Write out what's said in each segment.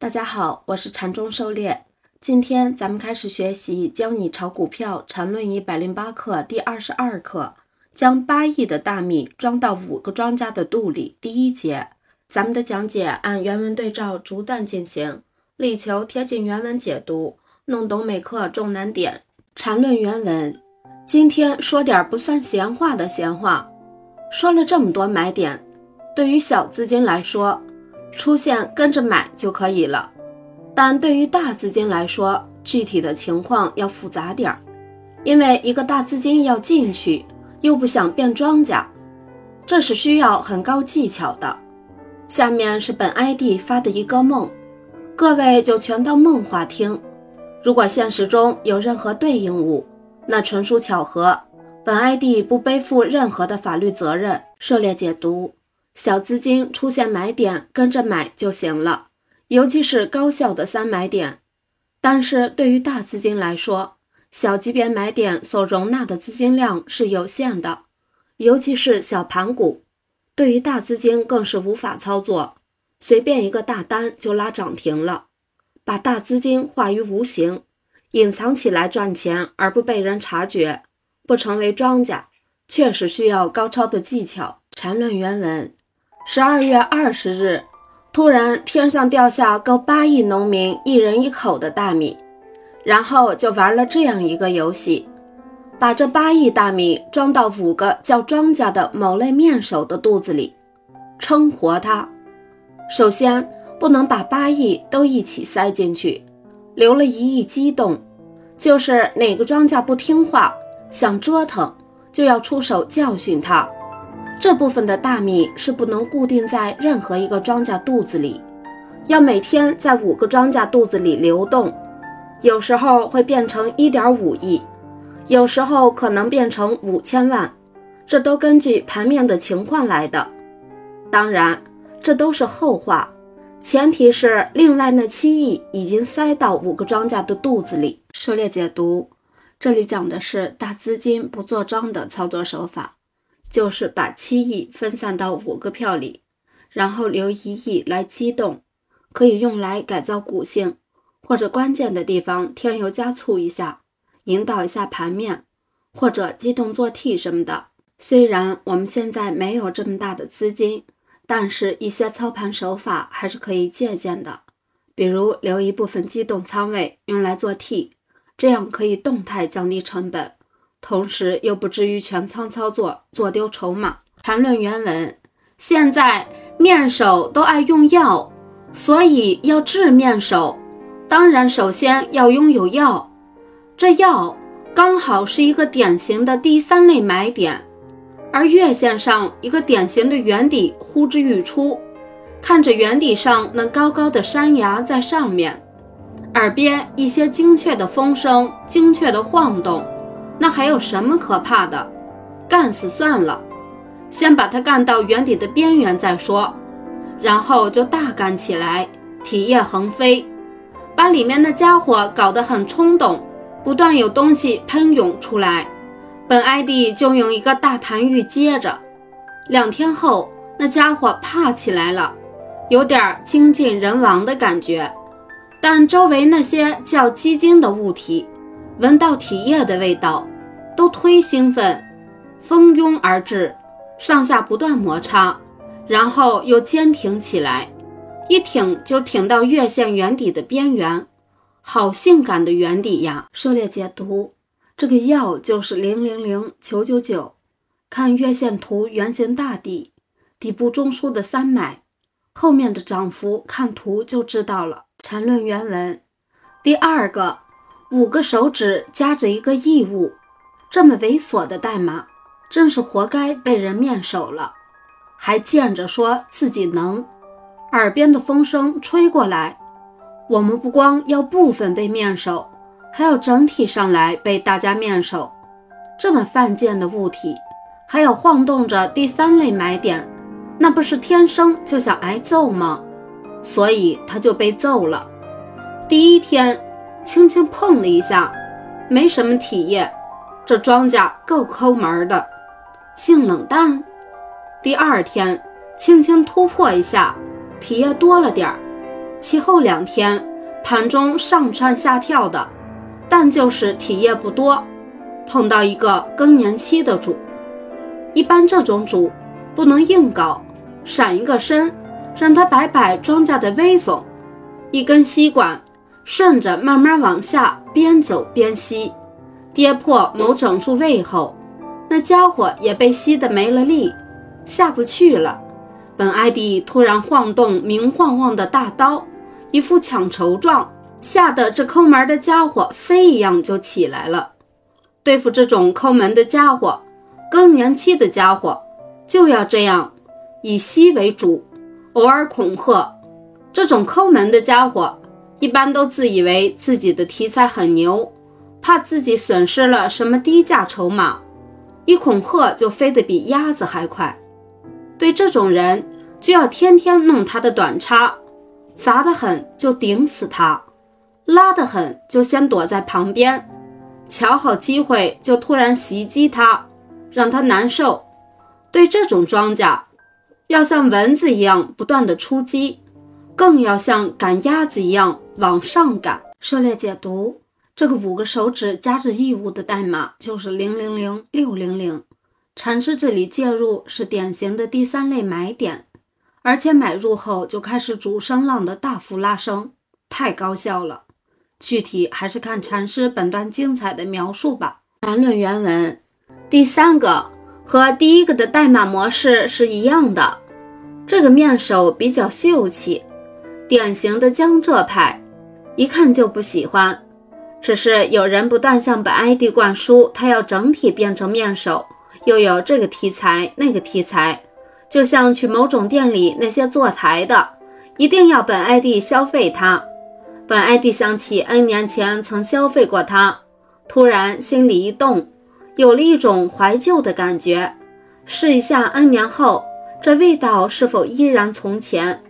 大家好，我是禅中狩猎。今天咱们开始学习《教你炒股票禅论一百零八课》第二十二课，将八亿的大米装到五个庄家的肚里。第一节，咱们的讲解按原文对照逐段进行，力求贴近原文解读，弄懂每课重难点。禅论原文，今天说点不算闲话的闲话。说了这么多买点，对于小资金来说，出现跟着买就可以了。但对于大资金来说，具体的情况要复杂点儿，因为一个大资金要进去，又不想变庄家，这是需要很高技巧的。下面是本 ID 发的一个梦，各位就全当梦话听。如果现实中有任何对应物，那纯属巧合。本 ID 不背负任何的法律责任。涉猎解读：小资金出现买点，跟着买就行了，尤其是高效的三买点。但是对于大资金来说，小级别买点所容纳的资金量是有限的，尤其是小盘股，对于大资金更是无法操作，随便一个大单就拉涨停了，把大资金化于无形，隐藏起来赚钱而不被人察觉。不成为庄家，确实需要高超的技巧。缠论原文：十二月二十日，突然天上掉下够八亿农民一人一口的大米，然后就玩了这样一个游戏，把这八亿大米装到五个叫庄稼的某类面首的肚子里，撑活它。首先不能把八亿都一起塞进去，留了一亿激动，就是哪个庄稼不听话。想折腾，就要出手教训他。这部分的大米是不能固定在任何一个庄稼肚子里，要每天在五个庄稼肚子里流动。有时候会变成一点五亿，有时候可能变成五千万，这都根据盘面的情况来的。当然，这都是后话，前提是另外那七亿已经塞到五个庄稼的肚子里。狩猎解读。这里讲的是大资金不做庄的操作手法，就是把七亿分散到五个票里，然后留一亿来机动，可以用来改造股性，或者关键的地方添油加醋一下，引导一下盘面，或者机动做 T 什么的。虽然我们现在没有这么大的资金，但是一些操盘手法还是可以借鉴的，比如留一部分机动仓位用来做 T。这样可以动态降低成本，同时又不至于全仓操作做丢筹码。谈论原文：现在面首都爱用药，所以要治面首，当然首先要拥有药。这药刚好是一个典型的第三类买点，而月线上一个典型的圆底呼之欲出，看着圆底上那高高的山崖在上面。耳边一些精确的风声，精确的晃动，那还有什么可怕的？干死算了，先把它干到原底的边缘再说，然后就大干起来，体液横飞，把里面的家伙搞得很冲动，不断有东西喷涌出来。本 ID 就用一个大弹玉接着，两天后那家伙怕起来了，有点精尽人亡的感觉。但周围那些叫鸡精的物体，闻到体液的味道，都忒兴奋，蜂拥而至，上下不断摩擦，然后又坚挺起来，一挺就挺到月线圆底的边缘，好性感的圆底呀！狩猎解读，这个药就是零零零九九九，看月线图圆形大底，底部中枢的三买，后面的涨幅看图就知道了。缠论原文，第二个，五个手指夹着一个异物，这么猥琐的代码，真是活该被人面首了，还见着说自己能。耳边的风声吹过来，我们不光要部分被面首，还要整体上来被大家面首。这么犯贱的物体，还有晃动着第三类买点，那不是天生就想挨揍吗？所以他就被揍了。第一天，轻轻碰了一下，没什么体液，这庄稼够抠门的。性冷淡。第二天，轻轻突破一下，体液多了点儿，其后两天盘中上蹿下跳的，但就是体液不多。碰到一个更年期的主，一般这种主不能硬搞，闪一个身，让他摆摆庄稼的威风。一根吸管顺着慢慢往下，边走边吸，跌破某整数位后，那家伙也被吸得没了力，下不去了。本艾迪突然晃动明晃晃的大刀，一副抢筹状，吓得这抠门的家伙飞一样就起来了。对付这种抠门的家伙，更年期的家伙就要这样，以吸为主，偶尔恐吓。这种抠门的家伙一般都自以为自己的题材很牛，怕自己损失了什么低价筹码，一恐吓就飞得比鸭子还快。对这种人，就要天天弄他的短叉，砸得很就顶死他，拉得很就先躲在旁边。瞧好机会就突然袭击他，让他难受。对这种庄稼，要像蚊子一样不断的出击，更要像赶鸭子一样往上赶。涉猎解读：这个五个手指夹着异物的代码就是零零零六零零。禅师这里介入是典型的第三类买点，而且买入后就开始主声浪的大幅拉升，太高效了。具体还是看禅师本段精彩的描述吧。谈论原文，第三个和第一个的代码模式是一样的。这个面首比较秀气，典型的江浙派，一看就不喜欢。只是有人不断向本 ID 灌输，他要整体变成面首，又有这个题材那个题材，就像去某种店里那些坐台的，一定要本 ID 消费它。本 ID 想起 N 年前曾消费过它，突然心里一动，有了一种怀旧的感觉。试一下 N 年后，这味道是否依然从前？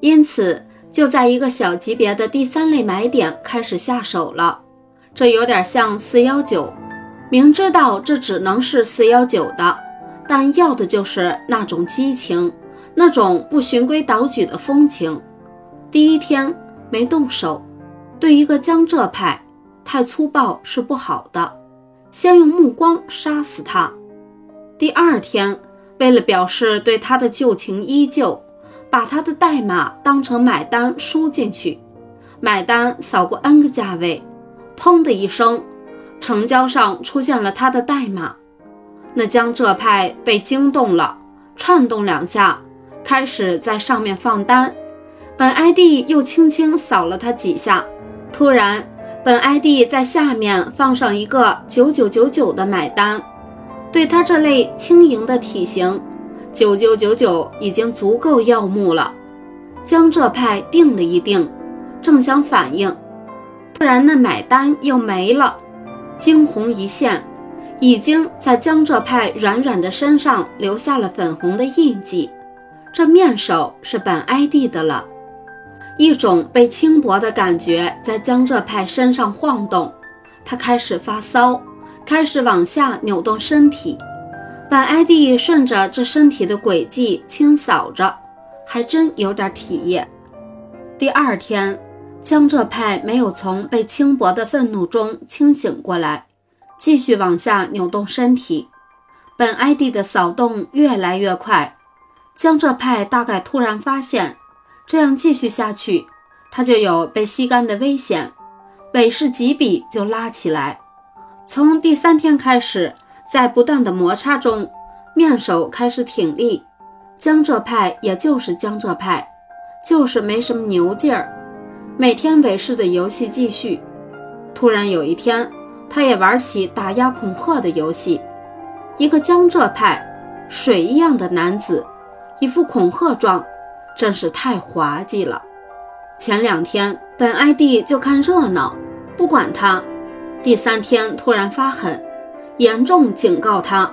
因此，就在一个小级别的第三类买点开始下手了。这有点像四幺九，明知道这只能是四幺九的，但要的就是那种激情，那种不循规蹈矩的风情。第一天。没动手，对一个江浙派，太粗暴是不好的。先用目光杀死他。第二天，为了表示对他的旧情依旧，把他的代码当成买单输进去。买单扫过 N 个价位，砰的一声，成交上出现了他的代码。那江浙派被惊动了，颤动两下，开始在上面放单。本 ID 又轻轻扫了他几下，突然，本 ID 在下面放上一个九九九九的买单。对他这类轻盈的体型，九九九九已经足够耀目了。江浙派定了一定，正想反应，突然那买单又没了，惊鸿一现，已经在江浙派软软的身上留下了粉红的印记。这面首是本 ID 的了。一种被轻薄的感觉在江浙派身上晃动，他开始发骚，开始往下扭动身体。本 ID 顺着这身体的轨迹清扫着，还真有点体液。第二天，江浙派没有从被轻薄的愤怒中清醒过来，继续往下扭动身体。本 ID 的扫动越来越快，江浙派大概突然发现。这样继续下去，他就有被吸干的危险。尾势几笔就拉起来。从第三天开始，在不断的摩擦中，面首开始挺立。江浙派也就是江浙派，就是没什么牛劲儿。每天尾势的游戏继续。突然有一天，他也玩起打压恐吓的游戏。一个江浙派，水一样的男子，一副恐吓状。真是太滑稽了。前两天本 ID 就看热闹，不管他。第三天突然发狠，严重警告他，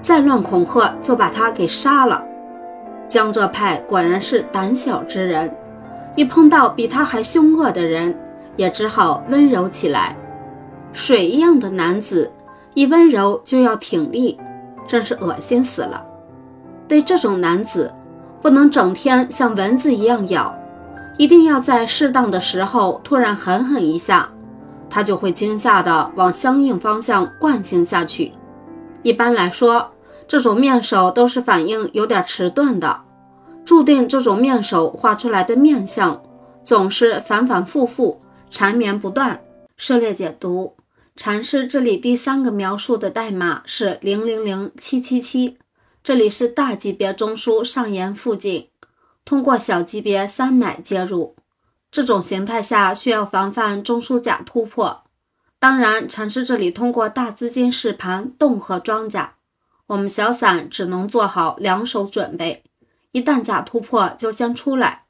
再乱恐吓就把他给杀了。江浙派果然是胆小之人，一碰到比他还凶恶的人，也只好温柔起来。水一样的男子，一温柔就要挺立，真是恶心死了。对这种男子。不能整天像蚊子一样咬，一定要在适当的时候突然狠狠一下，它就会惊吓的往相应方向惯性下去。一般来说，这种面手都是反应有点迟钝的，注定这种面手画出来的面相总是反反复复、缠绵不断。涉猎解读，禅师这里第三个描述的代码是零零零七七七，这里是大级别中枢上沿附近。通过小级别三买介入，这种形态下需要防范中枢假突破。当然，禅师这里通过大资金试盘动和庄家，我们小散只能做好两手准备，一旦假突破就先出来，